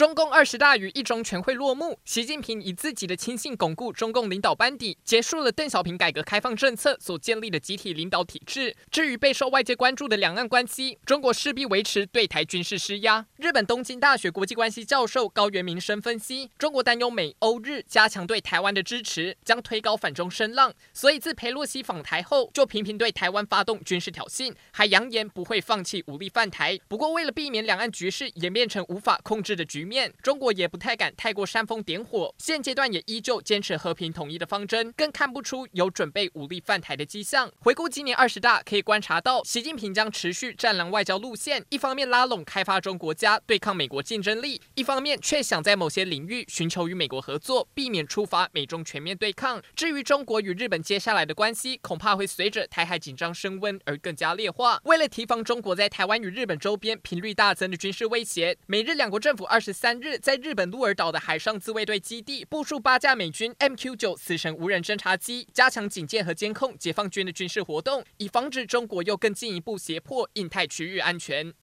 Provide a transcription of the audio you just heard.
中共二十大与一中全会落幕，习近平以自己的亲信巩固中共领导班底，结束了邓小平改革开放政策所建立的集体领导体制。至于备受外界关注的两岸关系，中国势必维持对台军事施压。日本东京大学国际关系教授高原明生分析，中国担忧美欧日加强对台湾的支持，将推高反中声浪，所以自裴洛西访台后，就频频对台湾发动军事挑衅，还扬言不会放弃武力犯台。不过，为了避免两岸局势演变成无法控制的局面。面中国也不太敢太过煽风点火，现阶段也依旧坚持和平统一的方针，更看不出有准备武力犯台的迹象。回顾今年二十大，可以观察到，习近平将持续战狼外交路线，一方面拉拢开发中国家对抗美国竞争力，一方面却想在某些领域寻求与美国合作，避免触发美中全面对抗。至于中国与日本接下来的关系，恐怕会随着台海紧张升温而更加烈化。为了提防中国在台湾与日本周边频率大增的军事威胁，美日两国政府二十三日，在日本鹿儿岛的海上自卫队基地部署八架美军 MQ 九死神无人侦察机，加强警戒和监控解放军的军事活动，以防止中国又更进一步胁迫印太区域安全。